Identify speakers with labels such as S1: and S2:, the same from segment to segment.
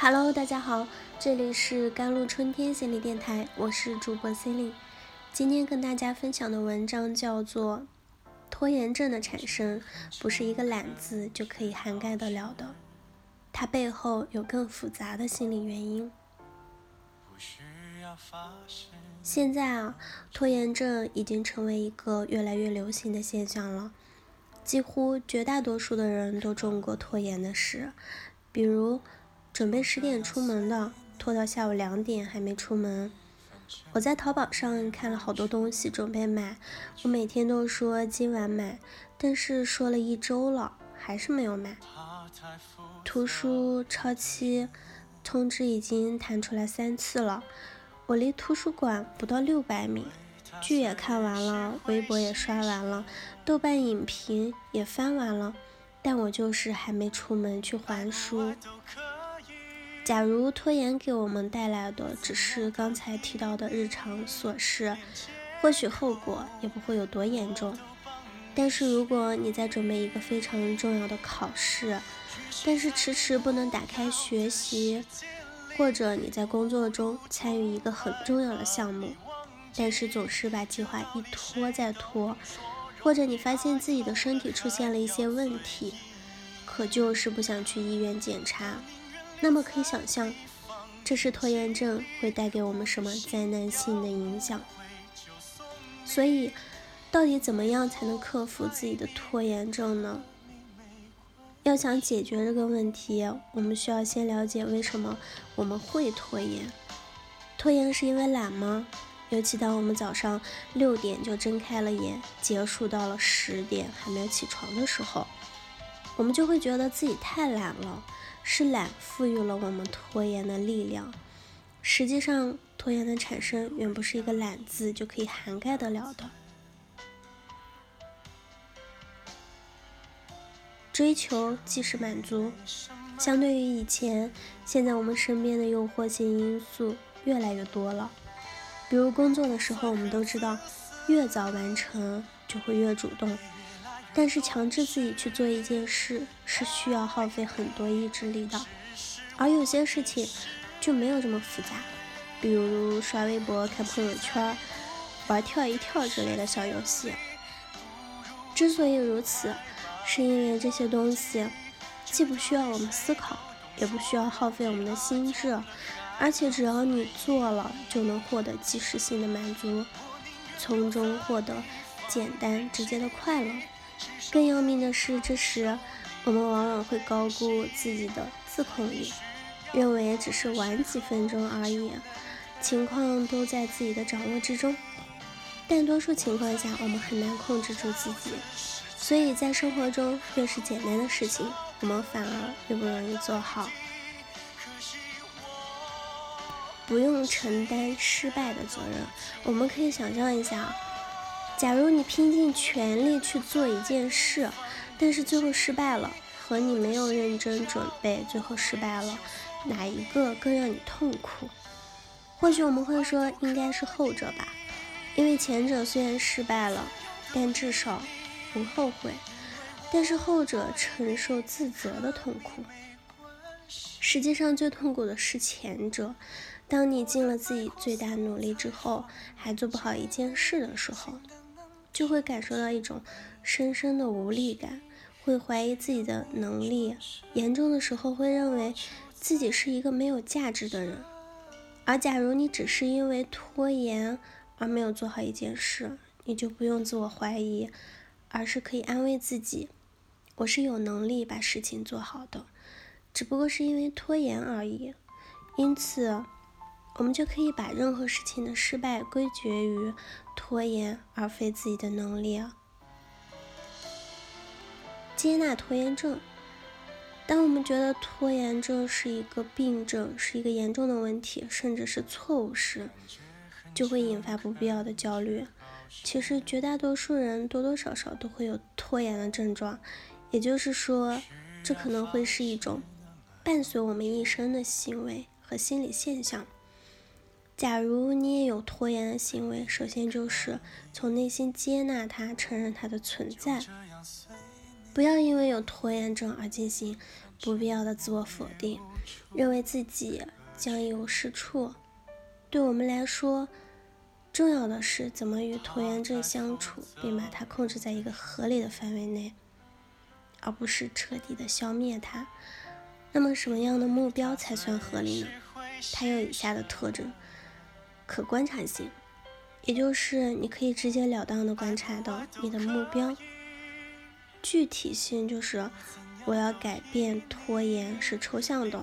S1: Hello，大家好，这里是甘露春天心理电台，我是主播 c e l i n e 今天跟大家分享的文章叫做《拖延症的产生不是一个懒字就可以涵盖得了的，它背后有更复杂的心理原因》。现在啊，拖延症已经成为一个越来越流行的现象了，几乎绝大多数的人都中过拖延的事，比如准备十点出门的，拖到下午两点还没出门。我在淘宝上看了好多东西准备买，我每天都说今晚买，但是说了一周了，还是没有买。图书超期通知已经弹出来三次了。我离图书馆不到六百米，剧也看完了，微博也刷完了，豆瓣影评也翻完了，但我就是还没出门去还书。假如拖延给我们带来的只是刚才提到的日常琐事，或许后果也不会有多严重。但是如果你在准备一个非常重要的考试，但是迟迟不能打开学习，或者你在工作中参与一个很重要的项目，但是总是把计划一拖再拖，或者你发现自己的身体出现了一些问题，可就是不想去医院检查，那么可以想象，这是拖延症会带给我们什么灾难性的影响。所以，到底怎么样才能克服自己的拖延症呢？要想解决这个问题，我们需要先了解为什么我们会拖延。拖延是因为懒吗？尤其当我们早上六点就睁开了眼，结束到了十点还没有起床的时候，我们就会觉得自己太懒了。是懒赋予了我们拖延的力量。实际上，拖延的产生远不是一个懒字就可以涵盖得了的。追求即是满足。相对于以前，现在我们身边的诱惑性因素越来越多了。比如工作的时候，我们都知道，越早完成就会越主动。但是强制自己去做一件事，是需要耗费很多意志力的。而有些事情就没有这么复杂，比如刷微博、看朋友圈、玩跳一跳之类的小游戏。之所以如此，是因为这些东西既不需要我们思考，也不需要耗费我们的心智，而且只要你做了，就能获得即时性的满足，从中获得简单直接的快乐。更要命的是，这时我们往往会高估自己的自控力，认为只是晚几分钟而已，情况都在自己的掌握之中。但多数情况下，我们很难控制住自己。所以在生活中，越是简单的事情，我们反而越不容易做好。不用承担失败的责任，我们可以想象一下，假如你拼尽全力去做一件事，但是最后失败了，和你没有认真准备最后失败了，哪一个更让你痛苦？或许我们会说，应该是后者吧，因为前者虽然失败了，但至少。不后悔，但是后者承受自责的痛苦。实际上，最痛苦的是前者。当你尽了自己最大努力之后，还做不好一件事的时候，就会感受到一种深深的无力感，会怀疑自己的能力，严重的时候会认为自己是一个没有价值的人。而假如你只是因为拖延而没有做好一件事，你就不用自我怀疑。而是可以安慰自己，我是有能力把事情做好的，只不过是因为拖延而已。因此，我们就可以把任何事情的失败归结于拖延，而非自己的能力。接纳拖延症。当我们觉得拖延症是一个病症，是一个严重的问题，甚至是错误时，就会引发不必要的焦虑。其实绝大多数人多多少少都会有拖延的症状，也就是说，这可能会是一种伴随我们一生的行为和心理现象。假如你也有拖延的行为，首先就是从内心接纳它，承认它的存在，不要因为有拖延症而进行不必要的自我否定，认为自己将一无是处。对我们来说，重要的是怎么与拖延症相处，并把它控制在一个合理的范围内，而不是彻底的消灭它。那么，什么样的目标才算合理呢？它有以下的特征：可观察性，也就是你可以直截了当的观察到你的目标；具体性，就是我要改变拖延是抽象的，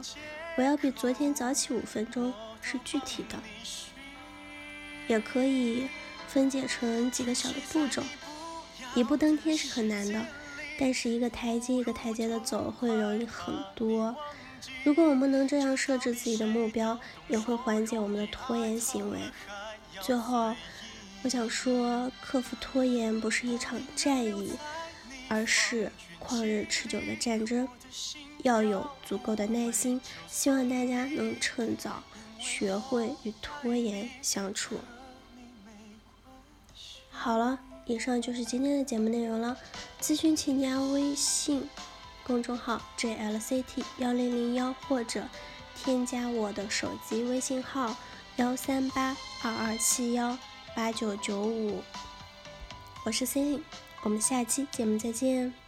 S1: 我要比昨天早起五分钟是具体的。也可以分解成几个小的步骤，一步登天是很难的，但是一个台阶一个台阶的走会容易很多。如果我们能这样设置自己的目标，也会缓解我们的拖延行为。最后，我想说，克服拖延不是一场战役，而是旷日持久的战争，要有足够的耐心。希望大家能趁早学会与拖延相处。好了，以上就是今天的节目内容了。咨询请加微信公众号 jlct 幺零零幺，或者添加我的手机微信号幺三八二二七幺八九九五。我是 c e l i n e 我们下期节目再见。